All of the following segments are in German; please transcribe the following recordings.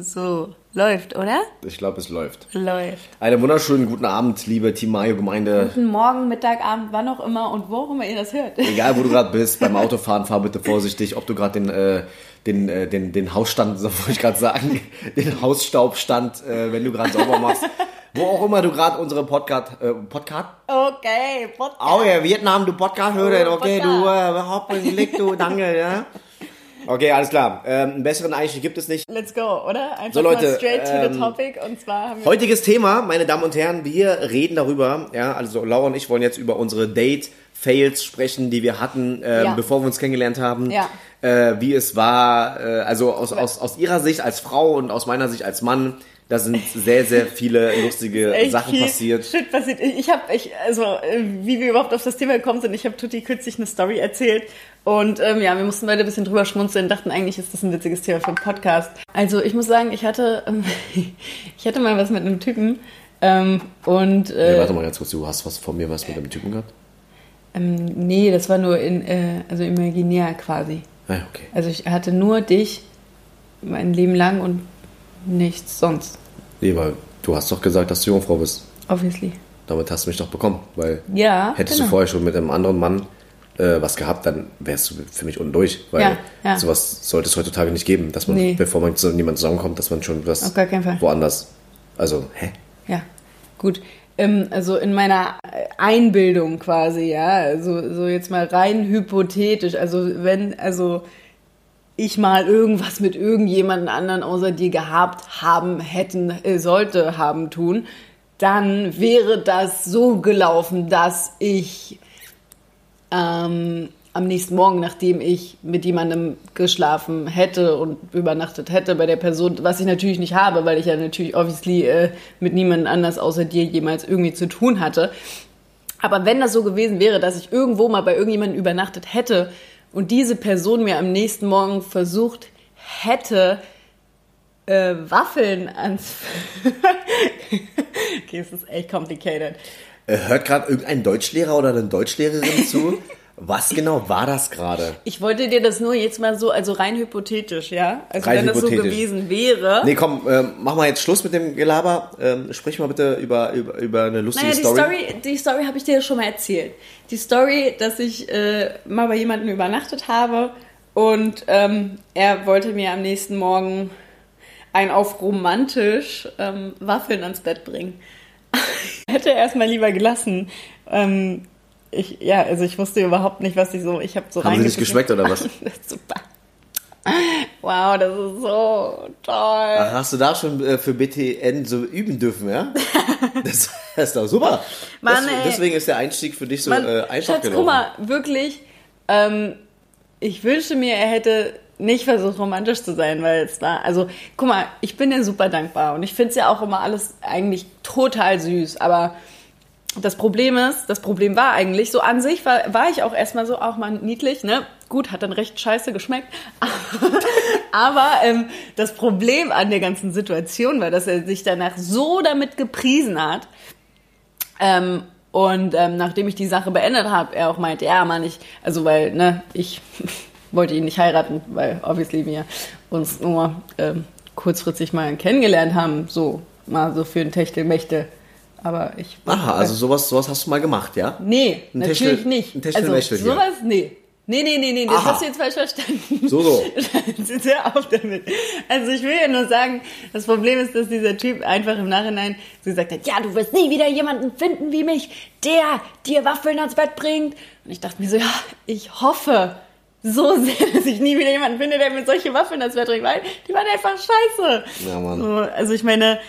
So, läuft, oder? Ich glaube, es läuft. Läuft. Einen wunderschönen guten Abend, liebe Team Mayo Gemeinde. Guten Morgen, Mittag, Abend, wann auch immer und wo auch immer ihr das hört. Egal, wo du gerade bist, beim Autofahren fahr bitte vorsichtig, ob du gerade den, äh, den, äh, den, den Hausstand, so wollte ich gerade sagen, den Hausstaubstand, äh, wenn du gerade sauber machst. Wo auch immer du gerade unsere Podcast, äh, Podcast? Okay, Podcast. Oh ja, Vietnam, du Podcast hörst, Oh, okay, Podcast. du, äh, hopp, leg du, danke, ja. Okay, alles klar. Ähm, einen besseren Einstieg gibt es nicht. Let's go, oder? Einfach So, Leute, mal straight to ähm, the topic und zwar haben wir... Heutiges Thema, meine Damen und Herren, wir reden darüber, ja, also Laura und ich wollen jetzt über unsere Date-Fails sprechen, die wir hatten, ähm, Ja. bevor wir uns kennengelernt haben. Ja. Äh, wie es war, äh, also aus, aus, aus ihrer Sicht als Frau und aus meiner Sicht als Mann, da sind sehr, sehr viele lustige Sachen passiert. Shit passiert. Ich, habe, ich, also äh, wie wir überhaupt auf das Thema gekommen sind, ich habe Tutti kürzlich eine Story erzählt und ähm, ja, wir mussten beide ein bisschen drüber schmunzeln, dachten eigentlich ist das ein witziges Thema für einen Podcast. Also ich muss sagen, ich hatte, ähm, ich hatte mal was mit einem Typen ähm, und äh, Ja, warte mal ganz kurz, du hast was von mir was mit dem Typen gehabt? ähm, nee, das war nur in, äh, also imaginär quasi. Ah, okay. Also ich hatte nur dich mein Leben lang und nichts sonst, Nee, weil du hast doch gesagt, dass du Jungfrau bist. obviously. Damit hast du mich doch bekommen, weil Ja, hättest genau. du vorher schon mit einem anderen Mann äh, was gehabt, dann wärst du für mich unten durch, weil Ja, ja. sowas sollte es heutzutage nicht geben, dass man, Nee. bevor man zu jemandem zusammenkommt, dass man schon was Auf gar keinen Fall. woanders, also, hä? Ja, gut. Ähm, also in meiner Einbildung quasi, ja, also so jetzt mal rein hypothetisch, also wenn, also ich mal irgendwas mit irgendjemanden anderen außer dir gehabt haben, hätten, äh, sollte haben tun, dann wäre das so gelaufen, dass ich ähm, am nächsten Morgen, nachdem ich mit jemandem geschlafen hätte und übernachtet hätte bei der Person, was ich natürlich nicht habe, weil ich ja natürlich obviously äh, mit niemandem anders außer dir jemals irgendwie zu tun hatte. Aber wenn das so gewesen wäre, dass ich irgendwo mal bei irgendjemandem übernachtet hätte und diese Person mir am nächsten Morgen versucht hätte, äh, Waffeln ans... okay, es ist echt complicated. Äh, hört gerade irgendein Deutschlehrer oder eine Deutschlehrerin zu? Was genau war das gerade? Ich wollte dir das nur jetzt mal so, also rein hypothetisch, ja? Also Rein wenn das so gewesen wäre. Nee, komm, ähm, mach mal jetzt Schluss mit dem Gelaber. Ähm, sprich mal bitte über, über, über eine lustige Naja, die Story. Story, die Story habe ich dir schon mal erzählt. Die Story, dass ich äh, mal bei jemandem übernachtet habe und ähm, er wollte mir am nächsten Morgen ein auf romantisch ähm, Waffeln ans Bett bringen. Hätte er erstmal lieber gelassen. Ähm, ich, ja, also ich wusste überhaupt nicht, was ich so. Ich habe so Haben sie nicht geschmeckt oder was? Das super. Wow, das ist so toll. Ach, hast du da schon äh, für BTN so üben dürfen, ja? Das, das ist doch super. Mann, ey. deswegen ist der Einstieg für dich so Mann, äh, einfach Schatz, gelaufen. guck mal, wirklich, ähm, ich wünschte mir, er hätte nicht versucht, romantisch zu sein, weil es war, also, guck mal, ich bin ja super dankbar und ich finde es ja auch immer alles eigentlich total süß, aber das Problem ist, das Problem war eigentlich, so an sich war, war ich auch erstmal so auch mal niedlich, ne? Gut, hat dann recht scheiße geschmeckt. Aber ähm, das Problem an der ganzen Situation war, dass er sich danach so damit gepriesen hat, ähm, und ähm, nachdem ich die Sache beendet habe, er auch meinte, ja, Mann, ich, also weil, ne, ich wollte ihn nicht heiraten, weil obviously wir uns nur ähm, kurzfristig mal kennengelernt haben, so mal so für ein Techtelmächte. Aber ich. Aha, also sowas, sowas hast du mal gemacht, ja? Nee, Ein natürlich Techtel- nicht. ein Techtelmechtel also sowas, nee. Nee, nee, nee, nee, das Aha. hast du jetzt falsch verstanden. So, so. Hör auf damit. Also ich will ja nur sagen, das Problem ist, dass dieser Typ einfach im Nachhinein so gesagt hat, ja, du wirst nie wieder jemanden finden wie mich, der dir Waffeln ans Bett bringt. Und ich dachte mir so, ja, ich hoffe so sehr, dass ich nie wieder jemanden finde, der mir solche Waffeln ans Bett bringt, weil die waren einfach scheiße. Ja, Mann. So, also ich meine,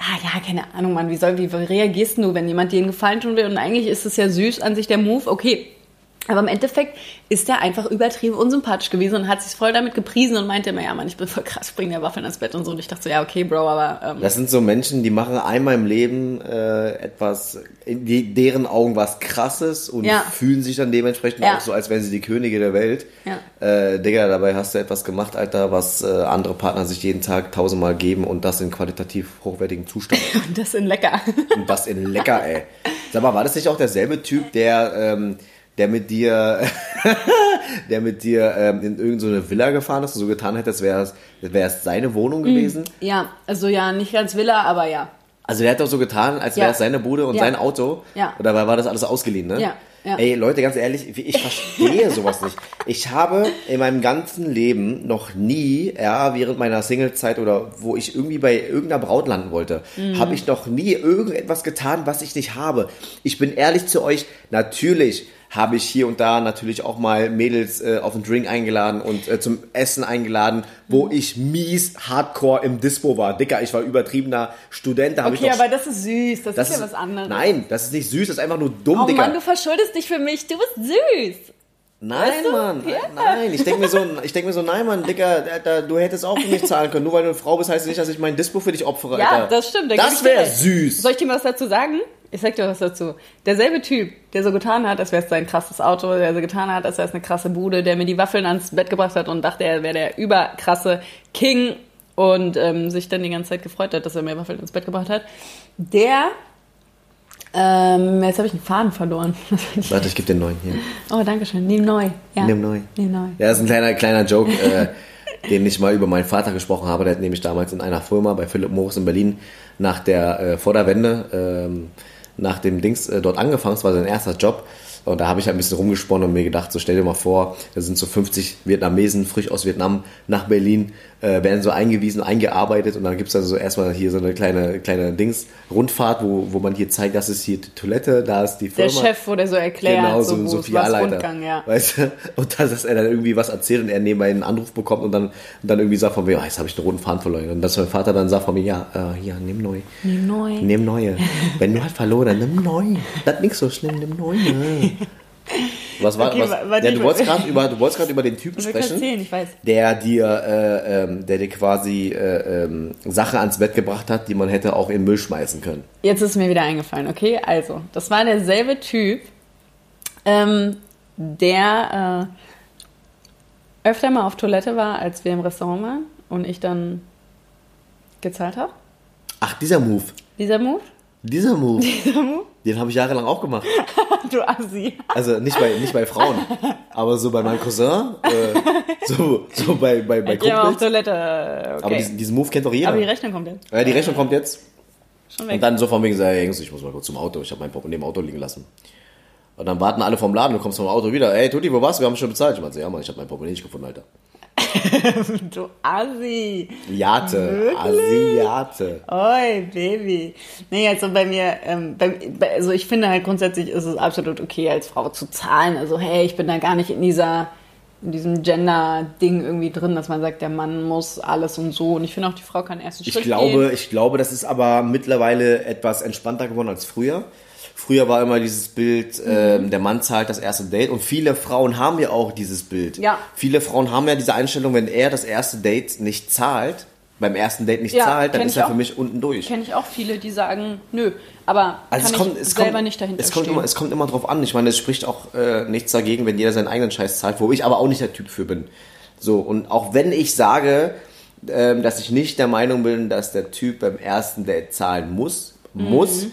ah ja, keine Ahnung, Mann, wie soll, wie reagierst du, wenn jemand dir einen Gefallen tun will? Und eigentlich ist es ja süß an sich der Move, okay. Aber im Endeffekt ist er einfach übertrieben unsympathisch gewesen und hat sich voll damit gepriesen und meinte immer, ja Mann, ich bin voll krass, bring dir Waffeln ans Bett und so. Und ich dachte so, ja, okay, Bro, aber ähm, Das sind so Menschen, die machen einmal im Leben äh, etwas, in die, deren Augen was krasses und Ja. fühlen sich dann dementsprechend Ja. auch so, als wären sie die Könige der Welt. Ja. Äh, Digga, dabei hast du etwas gemacht, Alter, was äh, andere Partner sich jeden Tag tausendmal geben und das in qualitativ hochwertigem Zustand. und das in lecker. und das in lecker, ey. Sag mal, war das nicht auch derselbe Typ, der, ähm, der mit dir, der mit dir ähm, in irgendeine Villa gefahren ist und so getan hätte, als wäre es seine Wohnung gewesen. Ja, also ja, nicht ganz Villa, aber ja. Also der hat doch so getan, als wäre es seine Bude und Ja. sein Auto. Ja. Oder war war das alles ausgeliehen, ne? Ja, ja. Ey, Leute, ganz ehrlich, ich verstehe sowas nicht. Ich habe in meinem ganzen Leben noch nie, ja, während meiner Singlezeit oder wo ich irgendwie bei irgendeiner Braut landen wollte, Mhm. habe ich noch nie irgendetwas getan, was ich nicht habe. Ich bin ehrlich zu euch, natürlich habe ich hier und da natürlich auch mal Mädels äh, auf einen Drink eingeladen und äh, zum Essen eingeladen, wo ich mies hardcore im Dispo war. Dicker, ich war übertriebener Student, da ich Okay, noch aber das ist süß, das, das ist ja was anderes. Nein, das ist nicht süß, das ist einfach nur dumm, Oh Digga. Mann, du verschuldest dich für mich, du bist süß. nein, weißt du? Mann, Ja. nein. Ich denke mir so, ich denk mir so, nein, Mann, da, da, du hättest auch für mich zahlen können. Nur weil du eine Frau bist, heißt es nicht, dass ich mein Dispo für dich opfere, Ja, Alter. das stimmt. da ich Das wäre süß. Soll ich dir was dazu sagen? Ich sag dir was dazu. Derselbe Typ, der so getan hat, als wäre es sein krasses Auto, der so getan hat, als wäre es eine krasse Bude, der mir die Waffeln ans Bett gebracht hat und dachte, er wäre der überkrasse King und ähm, sich dann die ganze Zeit gefreut hat, dass er mir Waffeln ins Bett gebracht hat, der ähm, jetzt habe ich einen Faden verloren. Warte, ich gebe den neuen hier. oh, danke schön. Nimm neu. Ja. Nimm neu. Nimm neu. Ja, das ist ein kleiner, kleiner Joke, äh, den ich mal über meinen Vater gesprochen habe. Der hat nämlich damals in einer Firma bei Philipp Morris in Berlin nach der, äh, vor der Wende, ähm, nach dem Dings äh, dort angefangen. Das war sein erster Job. Und da habe ich halt ein bisschen rumgesponnen und mir gedacht, so stell dir mal vor, da sind so 50 Vietnamesen frisch aus Vietnam nach Berlin, äh, werden so eingewiesen, eingearbeitet und dann gibt's dann so erstmal hier so eine kleine, kleine Dings, Rundfahrt, wo, wo man hier zeigt, das ist hier die Toilette, da ist die Der Firma. Chef wurde so erklärt, Genau, so, so es Sozialleiter. Rundgang, ja. Weißt du? Und dass, dass er dann irgendwie was erzählt und er nebenbei einen Anruf bekommt und dann, und dann irgendwie sagt von mir, ah, jetzt habe ich einen roten Faden verloren. Und dass mein Vater dann sagt von mir, ja, äh, hier, nimm neu. Nimm neu. Nimm neue. Wenn du halt verloren, dann nimm neu. Das ist nicht so schlimm, nimm neue. Was war, Okay, was, wa- warte, ja, du wolltest gerade über, du wolltest gerade über den Typen sprechen, weiß. der dir, äh, ähm, der dir quasi äh, ähm, Sachen ans Bett gebracht hat, die man hätte auch in den Müll schmeißen können. Jetzt ist mir wieder eingefallen, okay? Also, das war derselbe Typ, ähm, der äh, öfter mal auf Toilette war, als wir im Restaurant waren und ich dann gezahlt habe. Ach, dieser Move. Dieser Move? Dieser Move. Dieser Move? Den habe ich jahrelang auch gemacht. Du Assi. Also nicht bei, nicht bei Frauen, aber so bei meinem Cousin, äh, so, so bei, bei, bei gehe mal auf Kumpels. Toilette, okay. Aber diesen, diesen Move kennt doch jeder. Aber die Rechnung kommt jetzt. ja, die Rechnung kommt jetzt. Schon weg. Und dann so von wegen, hey, Jungs, ich muss mal kurz zum Auto. Ich habe mein Portemonnaie im Auto liegen lassen. Und dann warten alle vom Laden, du kommst vom Auto wieder. Ey, Tutti, wo warst du? Wir haben schon bezahlt. Ich meinte, ja, Mann, ich habe mein Portemonnaie nicht gefunden, Alter. du Assi. Jate, Asiate. Oi, Baby. Nee, also bei mir, ähm, bei, also ich finde halt grundsätzlich ist es absolut okay, als Frau zu zahlen. Also hey, ich bin da gar nicht in dieser, in diesem Gender-Ding irgendwie drin, dass man sagt, der Mann muss alles und so. Und ich finde auch, die Frau kann einen ersten Ich Schritt glaube, gehen. ich glaube, das ist aber mittlerweile etwas entspannter geworden als früher. Früher war immer dieses Bild, ähm, der Mann zahlt das erste Date und viele Frauen haben ja auch dieses Bild. Ja. Viele Frauen haben ja diese Einstellung, wenn er das erste Date nicht zahlt, beim ersten Date nicht Ja, zahlt, dann ist er auch. für mich unten durch. Kenne ich auch viele, die sagen, nö, aber Also es kann kommt, ich es selber kommt, nicht dahinter es kommt, stehen. immer, es kommt immer drauf an. Ich meine, es spricht auch äh, nichts dagegen, wenn jeder seinen eigenen Scheiß zahlt, wo ich aber auch nicht der Typ für bin. So, und auch wenn ich sage, ähm, dass ich nicht der Meinung bin, dass der Typ beim ersten Date zahlen muss, muss,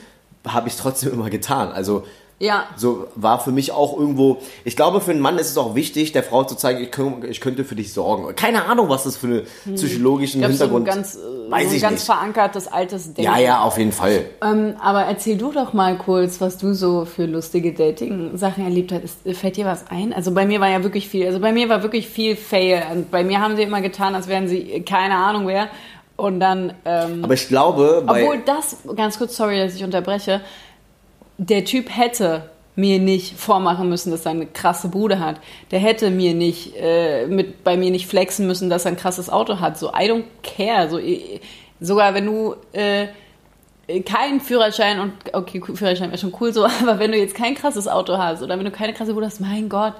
habe ich es trotzdem immer getan. Also ja, so war für mich auch irgendwo, ich glaube, für einen Mann ist es auch wichtig, der Frau zu zeigen, ich, ich könnte für dich sorgen. Keine Ahnung, was das für einen psychologischen ich glaube, so Hintergrund ganz, äh, weiß so ein ich ganz nicht. verankertes altes Denken. Ja, ja, auf jeden Fall. Ähm, aber erzähl du doch mal kurz, was du so für lustige Dating-Sachen erlebt hast. Fällt dir was ein? Also bei mir war ja wirklich viel, also bei mir war wirklich viel Fail. Und bei mir haben sie immer getan, als wären sie keine Ahnung wer. Und dann, ähm, Aber ich glaube, bei, obwohl das, ganz kurz, sorry, dass ich unterbreche, der Typ hätte mir nicht vormachen müssen, dass er eine krasse Bude hat. Der hätte mir nicht, äh, mit, bei mir nicht flexen müssen, dass er ein krasses Auto hat. So, I don't care. So, sogar wenn du äh, keinen Führerschein und, okay, Führerschein wäre schon cool so, aber wenn du jetzt kein krasses Auto hast oder wenn du keine krasse Bude hast, mein Gott.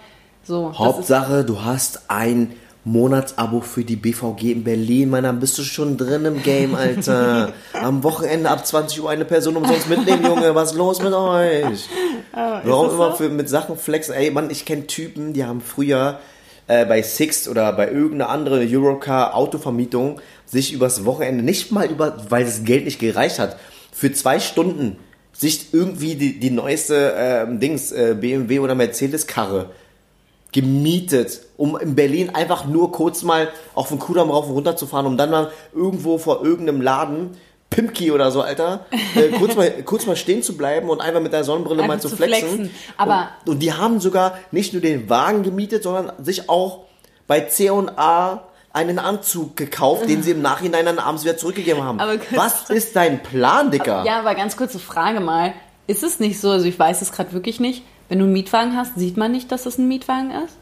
So, das ist, Hauptsache, du hast ein Monatsabo für die BVG in Berlin, Mann, dann bist du schon drin im Game, Alter. Am Wochenende ab 20 Uhr eine Person umsonst mitnehmen, Junge. Was ist los mit euch? Warum das immer so? für, mit Sachen flexen? Ey, Mann, ich kenne Typen, die haben früher äh, bei Sixt oder bei irgendeiner anderen Eurocar Autovermietung sich übers Wochenende nicht mal über, weil das Geld nicht gereicht hat, für zwei Stunden sich irgendwie die, die neueste ähm, Dings, äh, BMW oder Mercedes-Karre gemietet, um in Berlin einfach nur kurz mal auf den Kudamm rauf und runter zu fahren, um dann mal irgendwo vor irgendeinem Laden Pimki oder so, Alter, äh, kurz, mal, kurz mal stehen zu bleiben und einfach mit der Sonnenbrille Einfach mal zu zu flexen. flexen. Aber- und, und die haben sogar nicht nur den Wagen gemietet, sondern sich auch bei C&A einen Anzug gekauft, den sie im Nachhinein dann abends wieder zurückgegeben haben. Aber Was ist dein Plan, Dicker? Ja, aber ganz kurze Frage mal. Ist es nicht so, also ich weiß es gerade wirklich nicht, wenn du einen Mietwagen hast, sieht man nicht, dass es ein Mietwagen ist?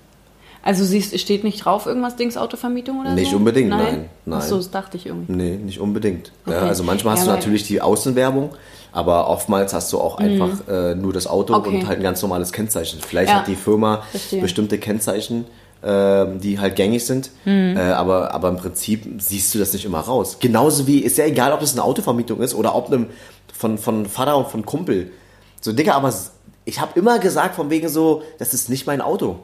Also siehst, steht nicht drauf irgendwas Dings Autovermietung oder Nicht so? unbedingt, nein, nein. Ach so, das dachte ich irgendwie. Nee, nicht unbedingt. Ja, Okay. also manchmal hast Ja, du natürlich die Außenwerbung, aber oftmals hast du auch einfach äh, nur das Auto Mhm. Okay. und halt ein ganz normales Kennzeichen. Vielleicht Ja, hat die Firma verstehe. bestimmte Kennzeichen, ähm, die halt gängig sind, Mhm. äh, aber, aber im Prinzip siehst du das nicht immer raus. Genauso wie, ist ja egal, ob das eine Autovermietung ist oder ob einem von, von Vater und von Kumpel. So, Digga, aber ich habe immer gesagt, von wegen so, das ist nicht mein Auto.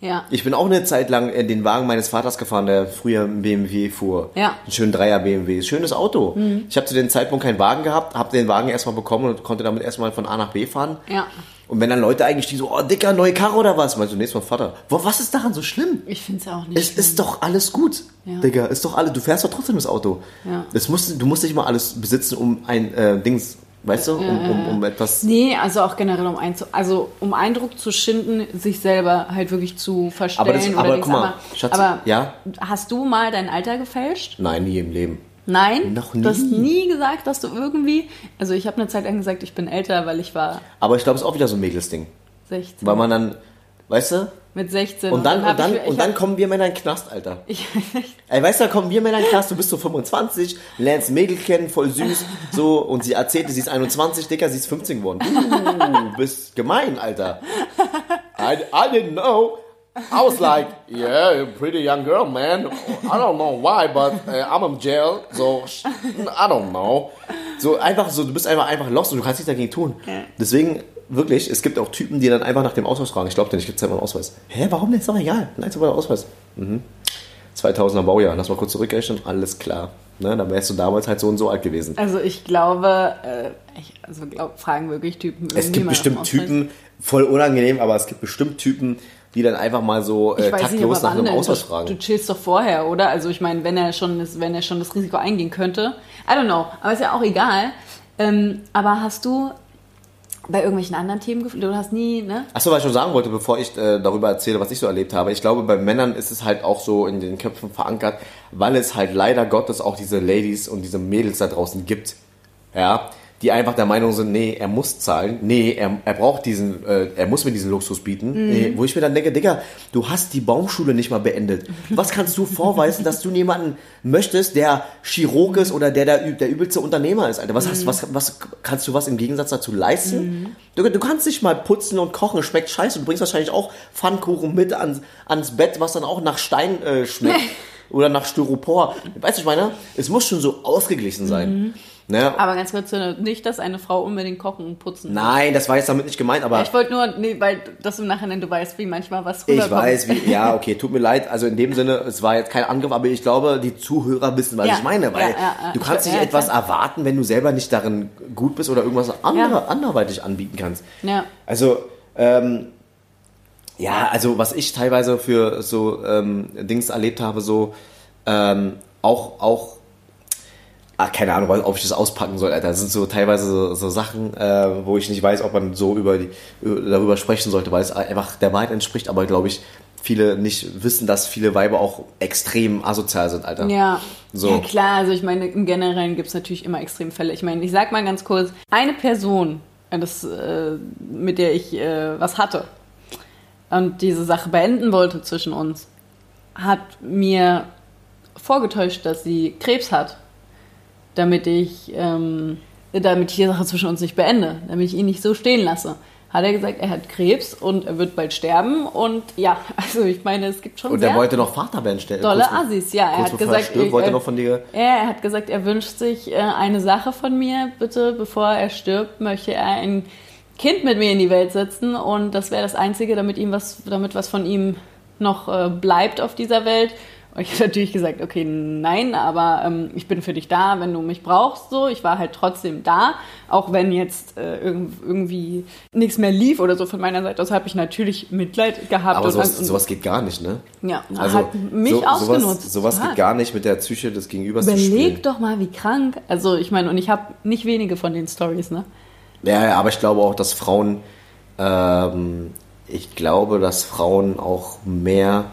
Ja. Ich bin auch eine Zeit lang in den Wagen meines Vaters gefahren, der früher einen BMW fuhr. Ja. Ein schönen Dreier BMW. Schönes Auto. Ich habe zu dem Zeitpunkt keinen Wagen gehabt, habe den Wagen erstmal bekommen und konnte damit erstmal von A nach B fahren. Ja. Und wenn dann Leute eigentlich die so, oh, dicker, neue Karre oder was? Meinst du, ist mein Vater. Was ist daran so schlimm? Ich finde es auch nicht. Es ist doch alles gut, Ja. Digga. Ist doch alles. Du fährst doch trotzdem das Auto. Ja. Es muss, du musst nicht mal alles besitzen, um ein äh, Dings, weißt du, um, um, um etwas. Nee, also auch generell um Einzu also um Eindruck zu schinden, sich selber halt wirklich zu verstellen Aber das- oder aber Dings. guck mal, aber, Schatz, aber ja? hast du mal dein Alter gefälscht? Nein, nie im Leben. Nein? Noch Du hast nie. nie gesagt, dass du irgendwie. Also ich habe eine Zeit lang gesagt, ich bin älter, weil ich war Aber ich glaube, es ist auch wieder so ein Mädelsding. 16. Weil man dann, weißt du, mit 16. Und dann, hab und dann, ich, und dann hab- kommen wir Männer in den Knast, Alter. ich, Ey, weißt du, da kommen wir Männer in den Knast, du bist so 25, lernst Mädel kennen, voll süß, so, und sie erzählte, sie ist 21, Dicker, sie ist 15 geworden. Du bist gemein, Alter. I, I didn't know. I was like, yeah, you're a pretty young girl, man. I don't know why, but uh, I'm in jail, so I don't know. So einfach so, du bist einfach einfach lost und du kannst nichts dagegen tun. Deswegen wirklich, es gibt auch Typen, die dann einfach nach dem Ausweis fragen. Ich glaube dir nicht, gibt es einen Ausweis. Hä, warum denn? Ist doch egal. Nein, ist aber der Ausweis. 2000er Baujahr, lass mal kurz zurückrechnen, alles klar. Ne, dann wärst du damals halt so und so alt gewesen. also ich glaube, äh, ich also glaub, fragen wirklich Typen. Es gibt bestimmt. Typen, voll unangenehm, aber es gibt bestimmt Typen, die dann einfach mal so äh, nicht, taktlos aber nach einem? Ausweis Du, fragen. du chillst doch vorher, oder? Also ich meine, wenn er schon das, wenn er schon das Risiko eingehen könnte. I don't know, aber ist ja auch egal. Ähm, aber hast du bei irgendwelchen anderen Themen gefühlt? Du hast nie, ne? Achso, was ich schon sagen wollte, bevor ich äh, darüber erzähle, was ich so erlebt habe. Ich glaube, bei Männern ist es halt auch so in den Köpfen verankert, weil es halt leider Gottes auch diese Ladies und diese Mädels da draußen gibt. Ja, die einfach der Meinung sind, nee, er muss zahlen, nee, er, er braucht diesen, äh, er muss mir diesen Luxus bieten. Mhm. Nee, wo ich mir dann denke, Digga, du hast die Baumschule nicht mal beendet. Was kannst du vorweisen, dass du jemanden möchtest, der Chirurg ist oder der der, der übelste Unternehmer ist, Alter? Was, Mhm. hast, was, was kannst du was im Gegensatz dazu leisten? Du, du kannst nicht mal putzen und kochen, schmeckt scheiße. Du bringst wahrscheinlich auch Pfannkuchen mit ans, ans Bett, was dann auch nach Stein äh, schmeckt. Oder nach Styropor. Weißt du, ich meine, es muss schon so ausgeglichen sein. Ne? Aber ganz kurz, äh, nicht, dass eine Frau unbedingt kochen und putzen muss. Nein, das war jetzt damit nicht gemeint, aber Ich wollte nur, nee, weil das im Nachhinein, du weißt, wie manchmal was ich rüberkommt. weiß, wie, ja, okay, tut mir leid. Also in dem Sinne, es war jetzt kein Angriff, aber ich glaube, die Zuhörer wissen, was Ja, ich meine, weil ja, ja, ja. du kannst Ich- nicht ja, etwas erwarten, wenn du selber nicht darin gut bist oder irgendwas andere, Ja. anderweitig anbieten kannst. Ja. Also, ähm, ja, also was ich teilweise für so ähm, Dings erlebt habe, so ähm, auch, auch, ah, keine Ahnung, ob ich das auspacken soll, Alter. Das sind so teilweise so, so Sachen, äh, wo ich nicht weiß, ob man so über die, über- darüber sprechen sollte, weil es einfach der Wahrheit entspricht, aber glaube ich, viele nicht wissen, dass viele Weiber auch extrem asozial sind, Alter. Ja. So. ja, klar, also ich meine, im Generellen gibt es natürlich immer Extremfälle. Ich meine, ich sag mal ganz kurz, eine Person, äh, das, äh, mit der ich äh, was hatte und diese Sache beenden wollte zwischen uns, hat mir vorgetäuscht, dass sie Krebs hat, damit ich, ähm, damit ich die Sache zwischen uns nicht beende, damit ich ihn nicht so stehen lasse. Hat er gesagt, er hat Krebs und er wird bald sterben und ja, also ich meine, es gibt schon Und er wollte noch Vater werden stellen. Dolle Assis, ja. Er hat er gesagt, stirbt, ich, wollte äh, noch von dir. Ja, er hat gesagt, er wünscht sich äh, eine Sache von mir. Bitte, bevor er stirbt, möchte er ein Kind mit mir in die Welt setzen und das wäre das Einzige, damit ihm was, damit was von ihm noch äh, bleibt auf dieser Welt. Und ich habe natürlich gesagt, okay, nein, aber ähm, ich bin für dich da, wenn du mich brauchst. So, ich war halt trotzdem da, auch wenn jetzt äh, irgendwie nichts mehr lief oder so von meiner Seite aus, habe ich natürlich Mitleid gehabt. Aber sowas, und, sowas geht gar nicht, ne? ja, Also hat mich so, ausgenutzt. sowas, sowas Total. geht gar nicht mit der Psyche des Gegenübers zu spielen. Überleg doch mal, wie krank. Also ich meine, und ich habe nicht wenige von den Stories, ne? Ja, ja, aber ich glaube auch, dass Frauen, ähm, ich glaube, dass Frauen auch mehr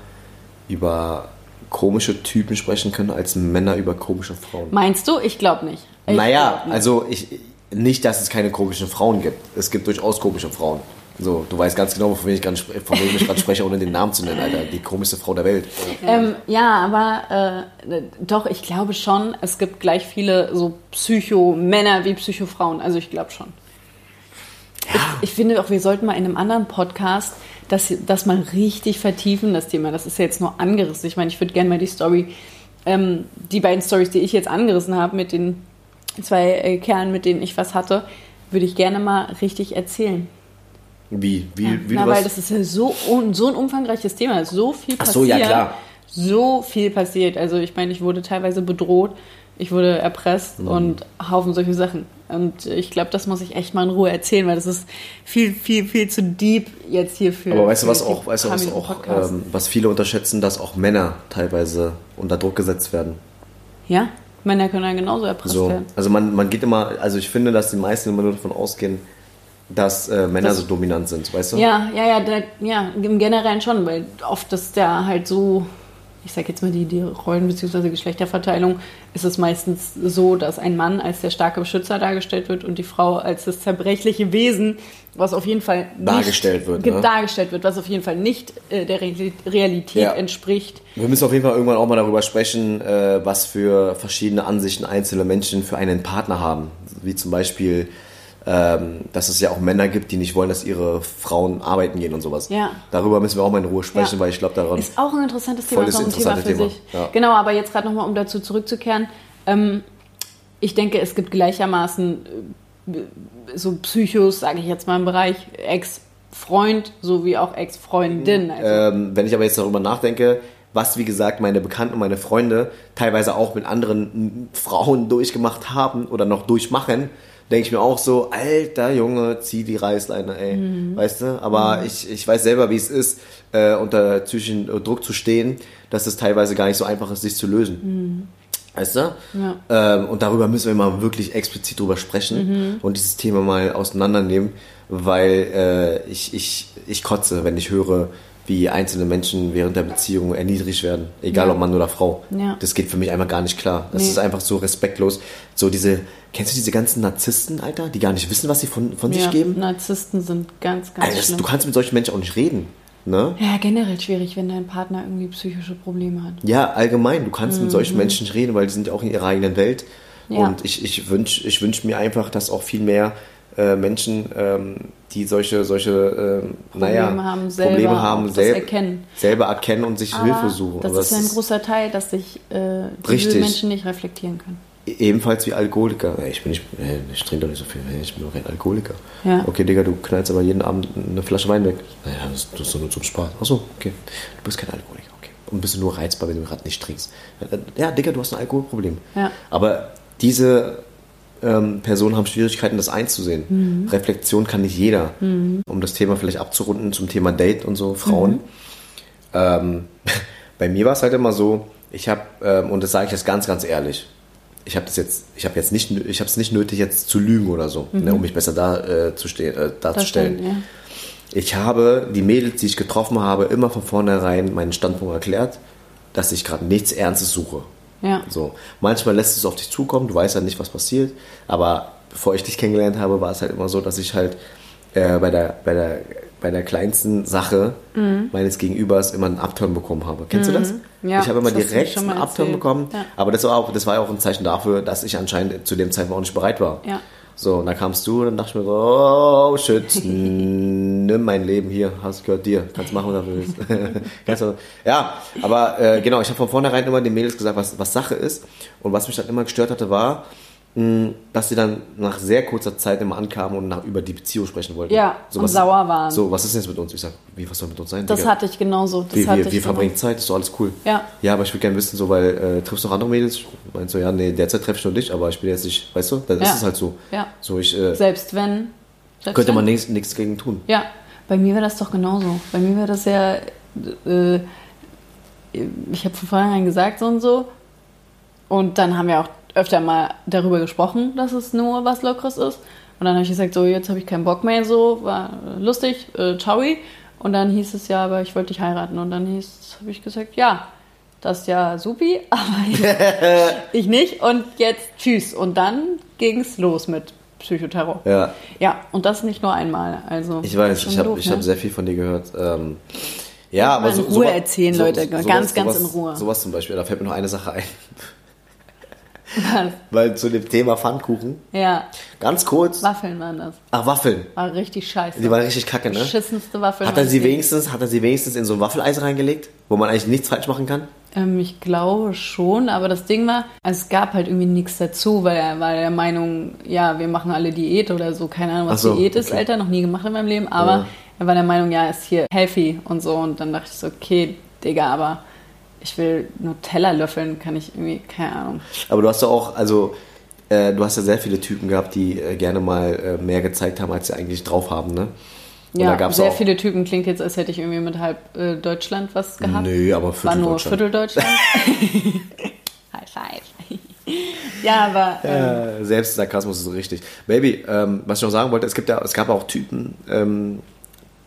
über komische Typen sprechen können als Männer über komische Frauen. Meinst du? Ich glaube nicht. Ich naja, glaub nicht. also ich, nicht, dass es keine komischen Frauen gibt. Es gibt durchaus komische Frauen. So, du weißt ganz genau, von wem ich gerade spre- von wem ich gerade spreche, ohne den Namen zu nennen, Alter. Die komischste Frau der Welt. Ähm, ja, aber äh, doch, ich glaube schon, es gibt gleich viele so Psycho-Männer wie Psycho-Frauen. Also ich glaube schon. Ich, ich finde auch, wir sollten mal in einem anderen Podcast das, das mal richtig vertiefen, das Thema. Das ist ja jetzt nur angerissen. Ich meine, ich würde gerne mal die Story, ähm, die beiden Stories, die ich jetzt angerissen habe mit den zwei äh, Kerlen, mit denen ich was hatte, würde ich gerne mal richtig erzählen. Wie? Wie, wie Na, weil das ist ja so, un, so ein umfangreiches Thema, so viel Ach passiert. so, ja, klar. So viel passiert. Also ich meine, ich wurde teilweise bedroht, ich wurde erpresst Mhm. und Haufen solche Sachen. Und ich glaube, das muss ich echt mal in Ruhe erzählen, weil das ist viel, viel, viel zu deep jetzt hier für. Aber weißt du was auch, weißt du was auch, ähm, was viele unterschätzen, dass auch Männer teilweise unter Druck gesetzt werden. ja, Männer können ja genauso erpresst So, werden. also man, man geht immer, also ich finde, dass die meisten immer nur davon ausgehen, dass äh, Männer Das- so dominant sind, weißt du? Ja, ja, ja, der, ja, im Generellen schon, weil oft ist der halt so, ich sag jetzt mal die, die Rollen- bzw. Geschlechterverteilung, ist es meistens so, dass ein Mann als der starke Beschützer dargestellt wird und die Frau als das zerbrechliche Wesen, was auf jeden Fall nicht Dargestellt wird, ne? dargestellt wird, was auf jeden Fall nicht äh, der Reali- Realität Ja. entspricht. Wir müssen auf jeden Fall irgendwann auch mal darüber sprechen, äh, was für verschiedene Ansichten einzelne Menschen für einen Partner haben. Wie zum Beispiel, ähm, dass es ja auch Männer gibt, die nicht wollen, dass ihre Frauen arbeiten gehen und sowas. Ja. Darüber müssen wir auch mal in Ruhe sprechen, Ja. weil ich glaube daran. Ist auch ein interessantes Thema, ist auch ein Thema für Thema, sich. ja. Genau, aber jetzt gerade nochmal, um dazu zurückzukehren. Ähm, ich denke, es gibt gleichermaßen äh, so Psychos, sage ich jetzt mal im Bereich Ex-Freund sowie auch Ex-Freundin. Also, Ähm, wenn ich aber jetzt darüber nachdenke, was wie gesagt meine Bekannten und meine Freunde teilweise auch mit anderen Frauen durchgemacht haben oder noch durchmachen, denke ich mir auch so, alter Junge, zieh die Reißleine, ey. Mhm. Weißt du? Aber ich, ich weiß selber, wie es ist, äh, unter psychischen äh, Druck zu stehen, dass es teilweise gar nicht so einfach ist, sich zu lösen. Weißt du? Ja. Ähm, und darüber müssen wir mal wirklich explizit drüber sprechen und dieses Thema mal auseinandernehmen, weil äh, ich, ich, ich kotze, wenn ich höre, wie einzelne Menschen während der Beziehung erniedrigt werden, egal Ja. ob Mann oder Frau. Ja. Das geht für mich einfach gar nicht klar. Das Nee. ist einfach so respektlos. So diese, kennst du diese ganzen Narzissten, Alter, die gar nicht wissen, was sie von, von sich ja, geben? Narzissten sind ganz, ganz Alter, das, schlimm. du kannst mit solchen Menschen auch nicht reden. Ne? ja, generell schwierig, wenn dein Partner irgendwie psychische Probleme hat. Ja, allgemein. Du kannst mit solchen Menschen nicht reden, weil die sind ja auch in ihrer eigenen Welt. Mhm. Und ich, ich wünsche ich wünsch mir einfach, dass auch viel mehr äh, Menschen, ähm, die solche, solche ähm, naja, Probleme haben, selber Probleme haben, das sel- erkennen. selber erkennen und sich Aber Hilfe suchen. Das Aber ist ja ein großer Teil, dass sich äh, diese. Menschen nicht reflektieren können. ebenfalls wie Alkoholiker. Ich bin nicht, ich trinke doch nicht so viel, ich bin doch kein Alkoholiker. Ja. Okay, Digga, du knallst aber jeden Abend eine Flasche Wein weg. Naja, das, das ist doch nur zum Spaß. Achso, okay. Du bist kein Alkoholiker, okay. Und bist du nur reizbar, wenn du gerade nicht trinkst. Ja, Digga, du hast ein Alkoholproblem. Ja. Aber diese ähm, Personen haben Schwierigkeiten, das einzusehen. Mhm. Reflexion kann nicht jeder. Um das Thema vielleicht abzurunden zum Thema Date und so, Frauen. Mhm. Ähm, bei mir war es halt immer so, ich habe, ähm, und das sage ich jetzt ganz, ganz ehrlich, ich habe das jetzt, ich habe jetzt nicht, ich habe es nicht nötig, jetzt zu lügen oder so, ne, um mich besser da, äh, zu stehen, äh, darzustellen. Mhm. Darstellen, Ich habe die Mädels, die ich getroffen habe, immer von vornherein meinen Standpunkt erklärt, dass ich gerade nichts Ernstes suche. Ja. So, manchmal lässt es auf dich zukommen, du weißt ja nicht, was passiert, aber bevor ich dich kennengelernt habe, war es halt immer so, dass ich halt äh, bei, der, bei, der, bei der kleinsten Sache meines Gegenübers immer einen Upturn bekommen habe. Kennst du das? Mhm. Ja, ich habe immer direkt einen Upturn erzählt. bekommen, Ja. aber das war, auch, das war ja auch ein Zeichen dafür, dass ich anscheinend zu dem Zeitpunkt auch nicht bereit war. Ja. So, und dann kamst du und dann dachte ich mir so, oh shit, nimm mein Leben hier, hast gehört dir, kannst machen, was du willst. Ja, aber äh, genau, ich habe von vornherein immer den Mädels gesagt, was, was Sache ist. Und was mich dann immer gestört hatte, war, mh, dass sie dann nach sehr kurzer Zeit immer ankamen und nach, über die Beziehung sprechen wollten. Ja, und was, sauer waren. So, was ist denn jetzt mit uns? Ich sag, wie, was soll mit uns sein? Das Digga? hatte ich genauso. Das wir, hatte wir, ich wir verbringen Zeit, ist doch alles cool. Ja. Ja, aber ich würde gerne wissen, so, weil äh, triffst du noch andere Mädels? Meinst du, ja, nee, derzeit treffe ich nur dich, aber ich bin jetzt nicht, weißt du, dann Ja. ist es halt so. Ja. So, ich, äh, Selbst wenn. Selbst könnte man nichts, nichts gegen tun. Ja, bei mir wäre das doch genauso. Bei mir wäre das ja, äh, ich habe von vornherein gesagt so und so. Und dann haben wir auch öfter mal darüber gesprochen, dass es nur was Lockeres ist. Und dann habe ich gesagt, so jetzt habe ich keinen Bock mehr, so war lustig, äh, ciao. Und dann hieß es ja, aber ich wollte dich heiraten. Und dann hieß, habe ich gesagt, ja, das ist ja supi, aber ich, ich nicht. Und jetzt tschüss. Und dann ging es los mit Psychoterror. Ja, Ja, und das nicht nur einmal. Also ich weiß, ich habe ne? hab sehr viel von dir gehört. Ähm, ja, aber in so, Ruhe sowas- erzählen, Leute, ganz, ganz in sowas, Ruhe. Sowas zum Beispiel, da fällt mir noch eine Sache ein. Was? Weil zu dem Thema Pfannkuchen, Ja, ganz kurz. Waffeln waren das. Ach, Waffeln. War richtig scheiße. Die waren richtig kacke, ne? Beschissenste Waffeln. Hat er sie wenigstens, hat er sie wenigstens in so ein Waffeleis reingelegt, wo man eigentlich nichts falsch machen kann? Ähm, ich glaube schon, aber das Ding war, es gab halt irgendwie nichts dazu, weil er war der Meinung, ja, wir machen alle Diät oder so. Keine Ahnung, was so, Diät ist, okay. Alter, noch nie gemacht in meinem Leben. Aber Ja. er war der Meinung, ja, ist hier healthy und so. Und dann dachte ich so, okay, Digga, aber ich will Nutella löffeln, kann ich irgendwie, keine Ahnung. Aber du hast ja auch, also, äh, du hast ja sehr viele Typen gehabt, die äh, gerne mal äh, mehr gezeigt haben, als sie eigentlich drauf haben, ne? Und Ja, sehr viele Typen klingt jetzt, als hätte ich irgendwie mit halb äh, Deutschland was gehabt. Nö, aber War nur Vierteldeutschland. Vierteldeutschland. High five. ja, aber ähm, Äh, selbst Sarkasmus ist richtig. Baby, ähm, was ich noch sagen wollte, es gibt ja, es gab auch Typen, ähm,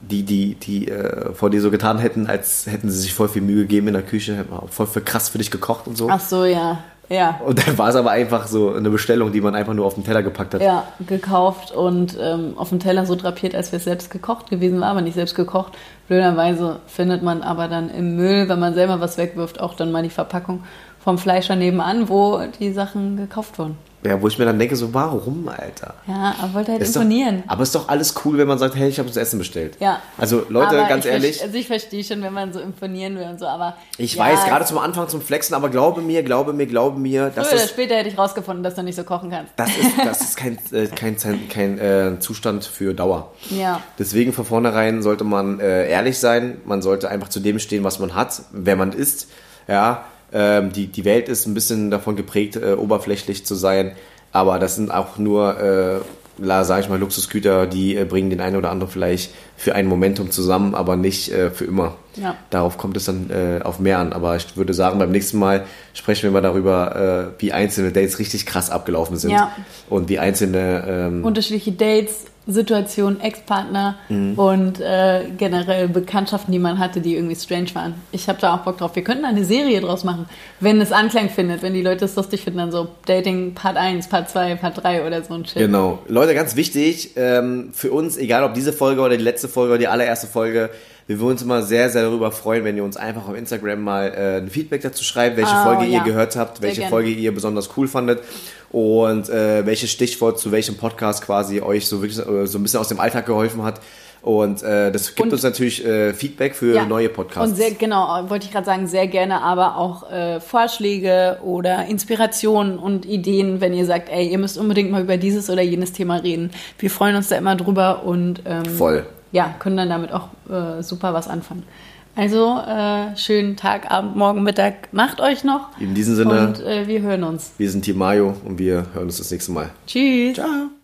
die, die, die äh, vor dir so getan hätten, als hätten sie sich voll viel Mühe gegeben in der Küche, hätten voll für krass für dich gekocht und so. ach so, ja. Ja. Und dann war es aber einfach so eine Bestellung, die man einfach nur auf den Teller gepackt hat. Ja, gekauft und ähm, auf dem Teller so drapiert, als wäre es selbst gekocht gewesen, war aber nicht selbst gekocht. Blöderweise findet man aber dann im Müll, wenn man selber was wegwirft, auch dann mal die Verpackung vom Fleischer nebenan, wo die Sachen gekauft wurden. Ja, wo ich mir dann denke, so warum, Alter? Ja, aber wollte halt Ist imponieren. Doch, aber ist doch alles cool, wenn man sagt, hey, ich habe uns Essen bestellt. Ja. Also Leute, aber ganz ich ehrlich, Also ich verstehe schon, wenn man so imponieren will und so, aber. ich ja, weiß, gerade zum Anfang zum Flexen, aber glaube mir, glaube mir, glaube mir, das Früher oder ist, später hätte ich rausgefunden, dass du nicht so kochen kannst. das ist, das ist kein, äh, kein, kein, kein äh, Zustand für Dauer. Ja. Deswegen von vornherein sollte man äh, ehrlich sein. Man sollte einfach zu dem stehen, was man hat, wer man ist. Ja, ähm, die, die Welt ist ein bisschen davon geprägt, äh, oberflächlich zu sein. Aber das sind auch nur, äh, la- sag ich mal, Luxusgüter, die äh, bringen den einen oder anderen vielleicht für ein Momentum zusammen, aber nicht äh, für immer. Ja. Darauf kommt es dann äh, auf mehr an. Aber ich würde sagen, beim nächsten Mal sprechen wir mal darüber, äh, wie einzelne Dates richtig krass abgelaufen sind. Ja. Und wie einzelne ähm, unterschiedliche Dates, Situationen, Ex-Partner Mhm. und äh, generell Bekanntschaften, die man hatte, die irgendwie strange waren. Ich habe da auch Bock drauf. Wir könnten eine Serie draus machen, wenn es Anklang findet, wenn die Leute es lustig finden, dann so Dating Part 1, Part 2, Part 3 oder so ein Shit. Genau. Leute, ganz wichtig, ähm, für uns, egal ob diese Folge oder die letzte Folge oder die allererste Folge, wir würden uns immer sehr, sehr darüber freuen, wenn ihr uns einfach auf Instagram mal äh, ein Feedback dazu schreibt, welche Oh, Folge ja. ihr gehört habt, welche. Folge ihr besonders cool fandet und äh, welches Stichwort zu welchem Podcast quasi euch so wirklich äh, so ein bisschen aus dem Alltag geholfen hat. Und äh, das gibt Und- uns natürlich äh, Feedback für Ja. neue Podcasts. Und sehr, genau, wollte ich gerade sagen, sehr gerne aber auch äh, Vorschläge oder Inspirationen und Ideen, wenn ihr sagt, ey, ihr müsst unbedingt mal über dieses oder jenes Thema reden. Wir freuen uns da immer drüber und ähm, Voll. Ja, können dann damit auch äh, super was anfangen. Also, äh, schönen Tag, Abend, Morgen, Mittag, Nacht euch noch. In diesem Sinne, Und äh, wir hören uns. wir sind Team Mayo und wir hören uns das nächste Mal. Tschüss. Ciao.